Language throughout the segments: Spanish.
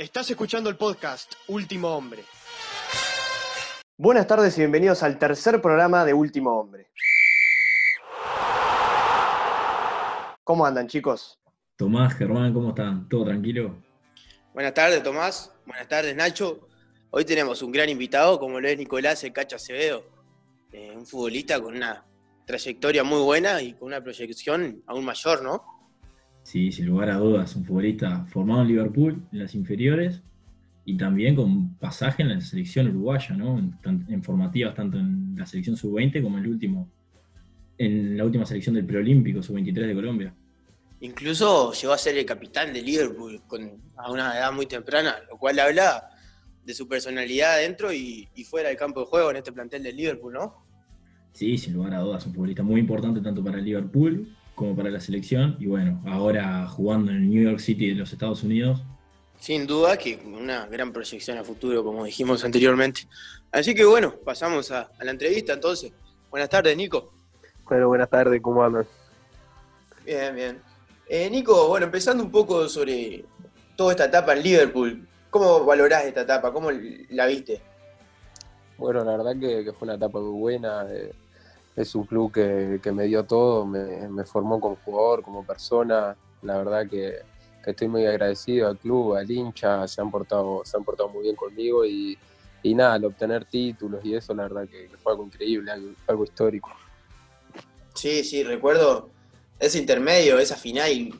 Estás escuchando el podcast Último Hombre. Buenas tardes y bienvenidos al tercer programa de Último Hombre. ¿Cómo andan, chicos? Tomás, Germán, ¿cómo están? ¿Todo tranquilo? Buenas tardes, Tomás. Buenas tardes, Nacho. Hoy tenemos un gran invitado, como lo es Nicolás El Cacho Acevedo, eh, un futbolista con una trayectoria muy buena y con una proyección aún mayor, ¿no? Sí, sin lugar a dudas, un futbolista formado en Liverpool, en las inferiores, y también con pasaje en la selección uruguaya, ¿no? En, formativas, tanto en la selección sub-20 como en, el último, en la última selección del preolímpico, sub-23 de Colombia. Incluso llegó a ser el capitán de Liverpool con, a una edad muy temprana, lo cual habla de su personalidad dentro y, fuera del campo de juego en este plantel de Liverpool, ¿no? Sí, sin lugar a dudas, un futbolista muy importante tanto para Liverpool como para la selección. Y bueno, ahora jugando en el New York City de los Estados Unidos. Sin duda que una gran proyección a futuro, como dijimos anteriormente. Así que bueno, pasamos a, la entrevista entonces. Buenas tardes, Nico. Bueno, buenas tardes, ¿cómo andan? Bien, bien. Eh, Nico, bueno, empezando un poco sobre toda esta etapa en Liverpool, ¿cómo valorás esta etapa? ¿Cómo la viste? Bueno, la verdad que, fue una etapa muy buena. Eh, es un club que, me dio todo, me, formó como jugador, como persona. La verdad que, estoy muy agradecido al club, al hincha, se han portado, se han portado muy bien conmigo y, nada, al obtener títulos y eso, la verdad que, fue algo increíble, algo, histórico. Sí, sí, recuerdo ese intermedio, esa final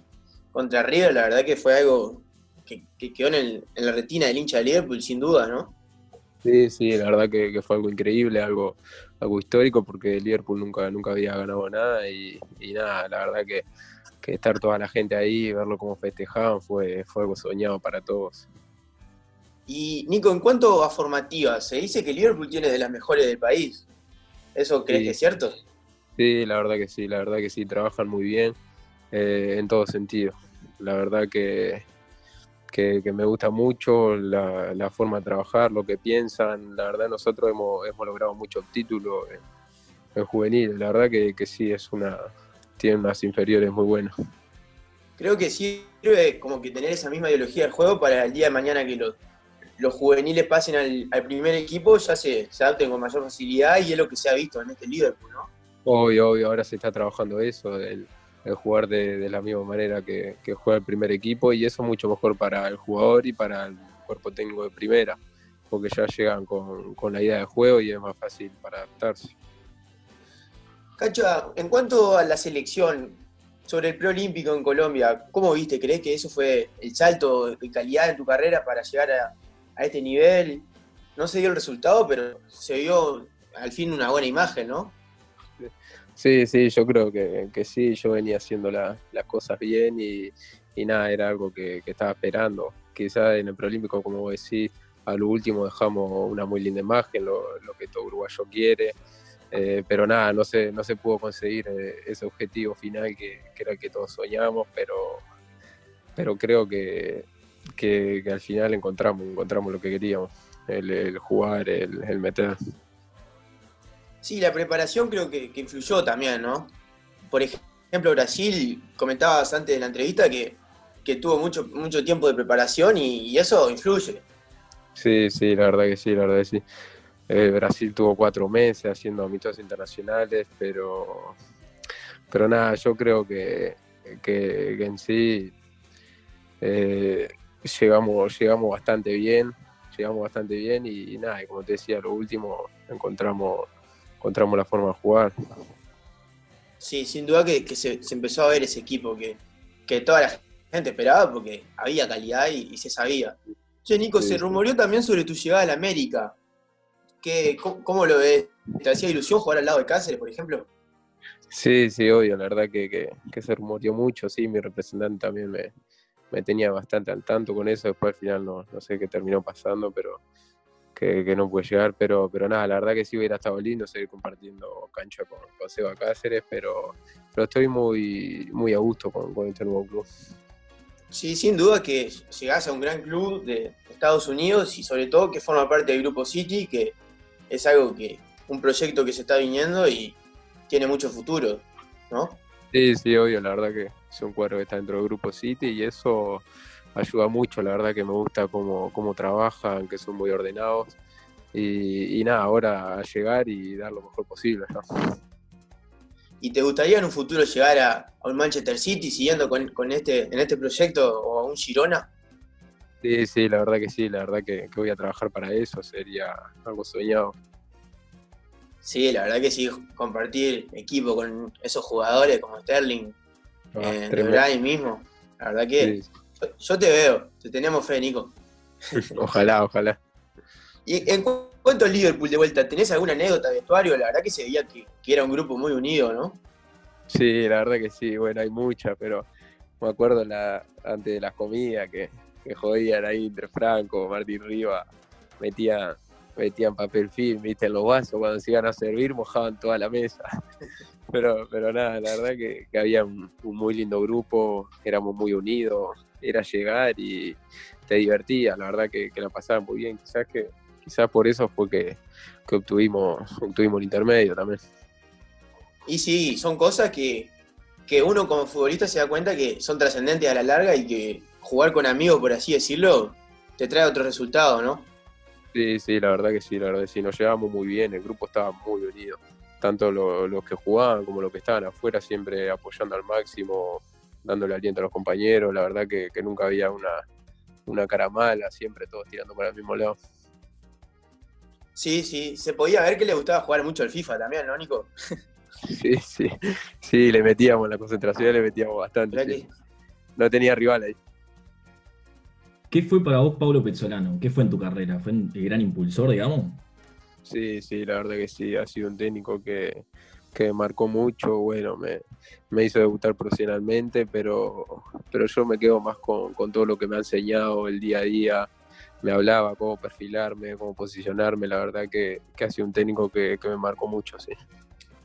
contra River, la verdad que fue algo que, quedó en, en, la retina del hincha de Liverpool, sin duda, ¿no? Sí, sí, la verdad que, fue algo increíble, algo, algo histórico, porque Liverpool nunca, nunca había ganado nada y, nada, la verdad que, estar toda la gente ahí, verlo como festejaban, fue, fue algo soñado para todos. Y Nico, en cuanto a formativas, se dice que Liverpool tiene de las mejores del país. ¿Eso crees que es cierto? Sí, la verdad que sí, la verdad que sí, trabajan muy bien eh, en todo sentido. La verdad que, que, me gusta mucho la, forma de trabajar, lo que piensan. La verdad, nosotros hemos, hemos logrado muchos títulos en, juvenil. La verdad que, que, sí, es una, tiene unas inferiores muy buenas. Creo que sirve como que tener esa misma ideología del juego para el día de mañana que los, los juveniles pasen al, primer equipo, ya se, se, adapten con mayor facilidad y es lo que se ha visto en este Liverpool, ¿no? Obvio, obvio, ahora se está trabajando eso, el, el jugar de, la misma manera que, juega el primer equipo y eso mucho mejor para el jugador y para el cuerpo técnico de primera, porque ya llegan con, la idea de juego y es más fácil para adaptarse. Cacho, en cuanto a la selección, sobre el preolímpico en Colombia, ¿cómo viste? ¿Crees que eso fue el salto de calidad en tu carrera para llegar a, a este nivel? No se dio el resultado, pero se vio al fin una buena imagen, ¿no? Sí, sí, yo creo que, sí, yo venía haciendo las cosas bien y, nada, era algo que, estaba esperando. Quizá en el Prolímpico, como vos decís, a lo último dejamos una muy linda imagen, lo, que todo uruguayo quiere, eh, pero nada, no se, no se pudo conseguir eh, ese objetivo final que, era el que todos soñamos, pero, pero creo que, que, al final encontramos, encontramos lo que queríamos, el, jugar, el, el meter. Sí, la preparación creo que, influyó también, ¿no? Por ejemplo, Brasil, comentabas antes de la entrevista que, tuvo mucho, mucho tiempo de preparación y, eso influye. Sí, sí, la verdad que sí, la verdad que sí. Eh, Brasil tuvo cuatro meses haciendo amistosos internacionales, pero, pero nada, yo creo que, en sí eh, llegamos, llegamos bastante bien, llegamos bastante bien y, nada, y como te decía, lo último encontramos encontramos la forma de jugar. Sí, sin duda que, se, empezó a ver ese equipo que, toda la gente esperaba porque había calidad y, se sabía. Che, Nico, se rumoreó también sobre tu llegada a la América. ¿Qué, cómo, lo ves? ¿Te hacía ilusión jugar al lado de Cáceres, por ejemplo? Sí, sí, obvio, la verdad que, se rumoreó mucho, sí, mi representante también me, tenía bastante al tanto con eso, después al final no, no sé qué terminó pasando, pero que, no puede llegar, pero, pero nada, la verdad que sí hubiera estado lindo seguir compartiendo cancha con, con Cáceres, pero, pero estoy muy, muy a gusto con, con este nuevo club. Sí, sin duda que llegás a un gran club de Estados Unidos y sobre todo que forma parte del Grupo City, que es algo que, un proyecto que se está viniendo y tiene mucho futuro, ¿no? Sí, sí, obvio, la verdad que es un cuadro que está dentro del Grupo City y eso ayuda mucho, la verdad que me gusta cómo, cómo trabajan, que son muy ordenados. Y, nada, ahora a llegar y dar lo mejor posible. ¿Y te gustaría en un futuro llegar a, un Manchester City siguiendo con, este, en este proyecto o a un Girona? Sí, sí, la verdad que sí, la verdad que, voy a trabajar para eso, sería algo soñado. Sí, la verdad que sí, compartir equipo con esos jugadores como Sterling, ah, eh, mismo, la verdad que yo, te veo, te tenemos fe, Nico. ojalá, ojalá. Y en cuanto al Liverpool de vuelta, ¿tenés alguna anécdota de vestuario? La verdad que se veía que, era un grupo muy unido, ¿no? Sí, la verdad que sí, bueno, hay mucha, pero me acuerdo la, antes de las comidas que, que jodían ahí entre Franco, Martín Riva, metían, metían papel film, viste, en los vasos, cuando se iban a servir mojaban toda la mesa. Pero, pero nada, la verdad que, había un, muy lindo grupo, éramos muy unidos, era llegar y te divertía, la verdad que, que la pasaba muy bien, quizás que quizás por eso fue que, obtuvimos, obtuvimos el intermedio también. Y sí, son cosas que, uno como futbolista se da cuenta que son trascendentes a la larga y que jugar con amigos, por así decirlo, te trae otro resultado, ¿no? Sí, sí, la verdad que sí, la verdad que sí, nos llevamos muy bien, el grupo estaba muy unido, tanto los que jugaban como los que estaban afuera, siempre apoyando al máximo, dándole aliento a los compañeros, la verdad que, nunca había una, una cara mala, siempre todos tirando para el mismo lado. Sí, sí, se podía ver que le gustaba jugar mucho al FIFA también, ¿no, Nico? Sí, sí, sí, le metíamos la concentración, le metíamos bastante. No tenía rival ahí. ¿Qué fue para vos Pablo Pezzolano? ¿Qué fue en tu carrera? ¿Fue el gran impulsor, digamos? Sí, sí, la verdad que sí, ha sido un técnico que, me marcó mucho, bueno, me, me, hizo debutar profesionalmente, pero, pero yo me quedo más con, con todo lo que me ha enseñado el día a día, me hablaba cómo perfilarme, cómo posicionarme, la verdad que, que ha sido un técnico que, me marcó mucho, sí.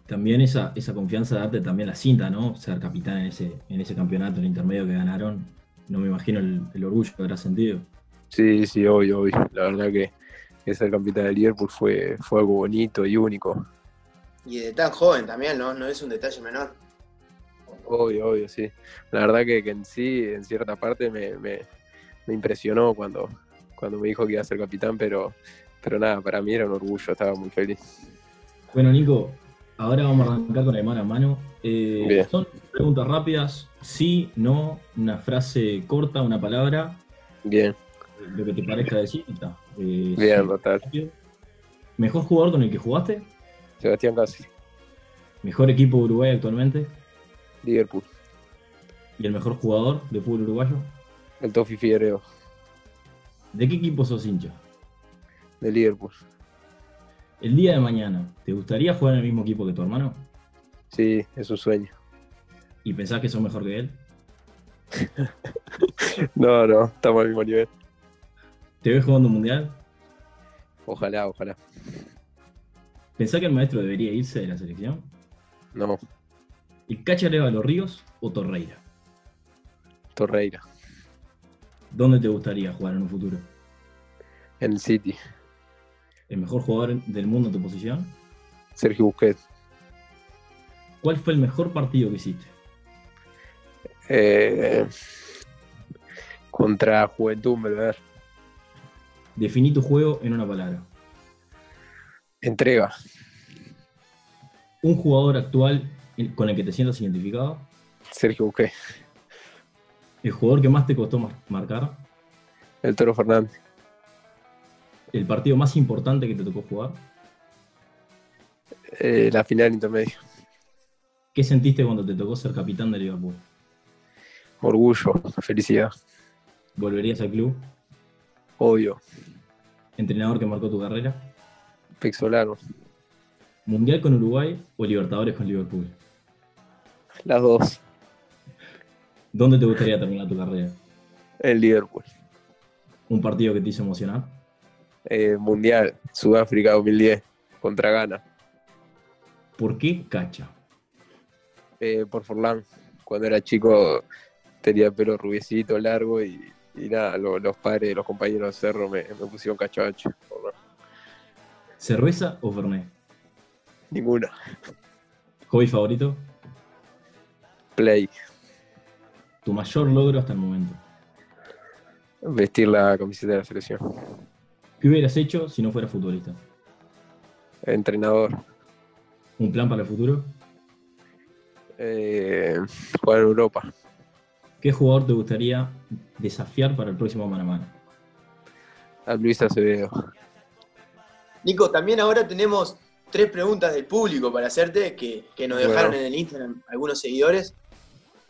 También esa, esa confianza de darte también la cinta, ¿no? Ser capitán en ese, en ese campeonato, en intermedio que ganaron, no me imagino el, orgullo que habrá sentido. Sí, sí, obvio, obvio. La verdad que ser capitán del Liverpool fue, fue algo bonito y único. Y de tan joven también, ¿no? No es un detalle menor. Obvio, obvio, sí. La verdad que, en sí, en cierta parte, me, me, me impresionó cuando, cuando me dijo que iba a ser capitán, pero, pero nada, para mí era un orgullo, estaba muy feliz. Bueno, Nico, ahora vamos a arrancar con el mano a mano. Eh, son preguntas rápidas, sí, no, una frase corta, una palabra. Bien. Lo que te parezca decir, está. Eh, Bien, total. ¿Mejor jugador con el que jugaste? Sebastián Casi. ¿Mejor equipo de Uruguay actualmente? Liverpool. ¿Y el mejor jugador de fútbol uruguayo? El Tofi Figueiredo. ¿De qué equipo sos hincha? De Liverpool. El día de mañana, ¿te gustaría jugar en el mismo equipo que tu hermano? Sí, es un sueño. ¿Y pensás que sos mejor que él? no, no, estamos al mismo nivel. ¿Te ves jugando un mundial? Ojalá, ojalá. ¿Pensás que el maestro debería irse de la selección? No. ¿El Cacha los Ríos o Torreira? Torreira. ¿Dónde te gustaría jugar en un futuro? En el City. ¿El mejor jugador del mundo en tu posición? Sergio Busquets. ¿Cuál fue el mejor partido que hiciste? Eh, contra Juventud Melver. Definí tu juego en una palabra. Entrega. ¿Un jugador actual con el que te sientas identificado? Sergio Busquets. ¿El jugador que más te costó marcar? El Toro Fernández. ¿El partido más importante que te tocó jugar? Eh, la final intermedio. ¿Qué sentiste cuando te tocó ser capitán de Liverpool? Orgullo, felicidad. ¿Volverías al club? Obvio. ¿Entrenador que marcó tu carrera? Pexolano. ¿Mundial con Uruguay o Libertadores con Liverpool? Las dos. ¿Dónde te gustaría terminar tu carrera? En Liverpool. ¿Un partido que te hizo emocionar? Eh, mundial, Sudáfrica 2010, contra Ghana. ¿Por qué Cacha? Eh, por Forlán. Cuando era chico tenía pelo rubiecito, largo y, nada, los padres, los compañeros de Cerro me, me pusieron cachacho. ¿Cerveza o Fernet? Ninguna. ¿Hobby favorito? Play. ¿Tu mayor logro hasta el momento? vestir la camiseta de la selección. ¿Qué hubieras hecho si no fueras futbolista? Entrenador. ¿Un plan para el futuro? Eh, jugar en Europa. ¿Qué jugador te gustaría desafiar para el próximo mano a mano? A Luis Acevedo. Nico, también ahora tenemos tres preguntas del público para hacerte que, que nos dejaron Bueno. en el Instagram algunos seguidores.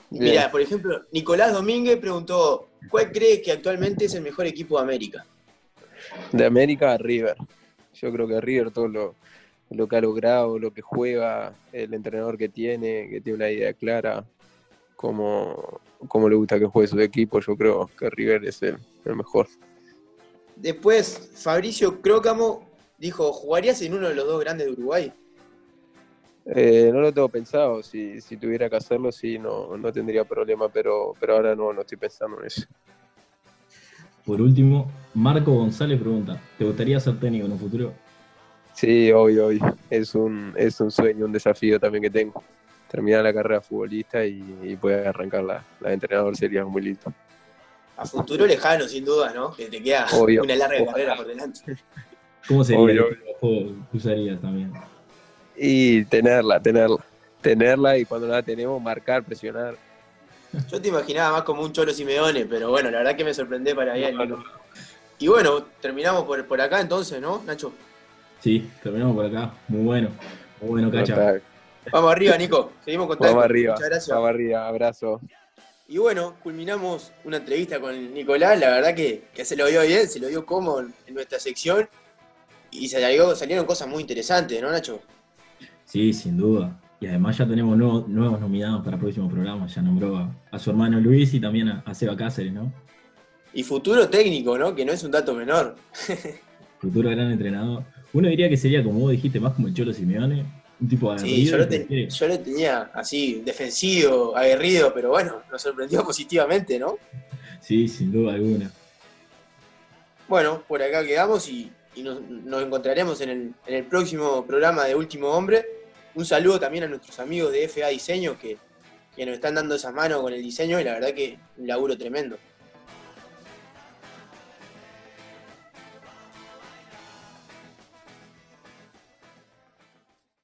Mira, por ejemplo, Nicolás Domínguez preguntó, ¿cuál crees que actualmente es el mejor equipo de América? De América a River. Yo creo que River todo lo, lo que ha logrado, lo que juega, el entrenador que tiene, que tiene una idea clara, cómo, cómo le gusta que juegue su equipo, yo creo que River es el, el mejor. Después, Fabricio Crócamo dijo, ¿jugarías en uno de los dos grandes de Uruguay? Eh, no lo tengo pensado, si, si tuviera que hacerlo sí, no, no tendría problema, pero, pero ahora no, no estoy pensando en eso. Por último, Marco González pregunta, ¿te gustaría ser técnico en un futuro? Sí, obvio, obvio. Es un, es un sueño, un desafío también que tengo. Terminar la carrera de futbolista y, y poder arrancar la, la de entrenador sería muy lindo. A futuro lejano, sin duda, ¿no? Que te queda Obvio. una larga carrera por delante. ¿Cómo sería Obvio, el juego que usarías también? Y tenerla, tenerla. Tenerla y cuando la tenemos, marcar, presionar. Yo te imaginaba más como un Cholo Simeone, pero bueno, la verdad que me sorprendí para bien. Y bueno, terminamos por, por acá entonces, ¿no, Nacho? Sí, terminamos por acá. Muy bueno. Muy bueno, Cacha. Vamos arriba, Nico. Seguimos contando. Vamos arriba, Muchas gracias. vamos arriba, abrazo. Y bueno, culminamos una entrevista con Nicolás. La verdad que, que se lo vio bien, se lo vio cómodo en, nuestra sección. Y salió- salieron cosas muy interesantes, ¿no, Nacho? Sí, sin duda. Y además ya tenemos nuevos, nuevos nominados para próximos programas. Ya nombró a, a su hermano Luis y también a, a Seba Cáceres, ¿no? Y futuro técnico, ¿no? Que no es un dato menor. Futuro gran entrenador. Uno diría que sería, como vos dijiste, más como el Cholo Simeone. Un tipo de Sí, yo lo, ten- yo lo tenía así, defensivo, aguerrido, pero bueno, nos sorprendió positivamente, ¿no? Sí, sin duda alguna. Bueno, por acá quedamos y, y nos, nos encontraremos en el, en el próximo programa de Último Hombre. Un saludo también a nuestros amigos de FA Diseño que, que nos están dando esas manos con el diseño y la verdad que un laburo tremendo.